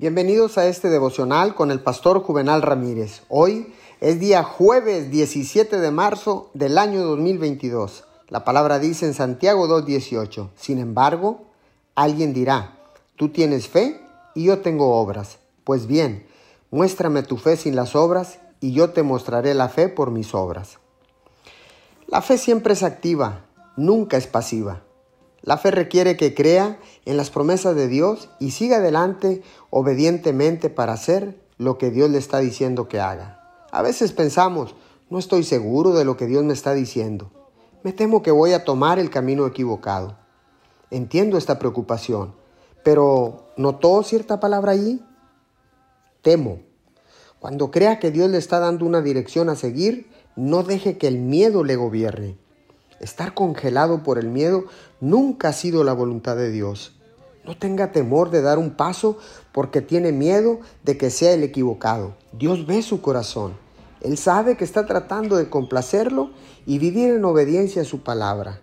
Bienvenidos a este devocional con el pastor Juvenal Ramírez. Hoy es día jueves 17 de marzo del año 2022. La palabra dice en Santiago 2.18, sin embargo, alguien dirá, tú tienes fe y yo tengo obras. Pues bien, muéstrame tu fe sin las obras y yo te mostraré la fe por mis obras. La fe siempre es activa, nunca es pasiva. La fe requiere que crea en las promesas de Dios y siga adelante obedientemente para hacer lo que Dios le está diciendo que haga. A veces pensamos, no estoy seguro de lo que Dios me está diciendo. Me temo que voy a tomar el camino equivocado. Entiendo esta preocupación, pero ¿notó cierta palabra allí? Temo. Cuando crea que Dios le está dando una dirección a seguir, no deje que el miedo le gobierne. Estar congelado por el miedo nunca ha sido la voluntad de Dios. No tenga temor de dar un paso porque tiene miedo de que sea el equivocado. Dios ve su corazón. Él sabe que está tratando de complacerlo y vivir en obediencia a su palabra.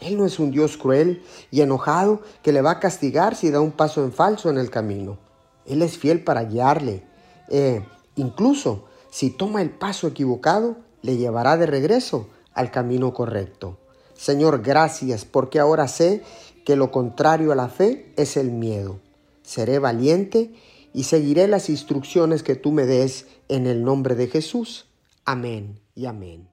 Él no es un Dios cruel y enojado que le va a castigar si da un paso en falso en el camino. Él es fiel para guiarle. Eh, incluso si toma el paso equivocado, le llevará de regreso al camino correcto. Señor, gracias porque ahora sé que lo contrario a la fe es el miedo. Seré valiente y seguiré las instrucciones que tú me des en el nombre de Jesús. Amén y amén.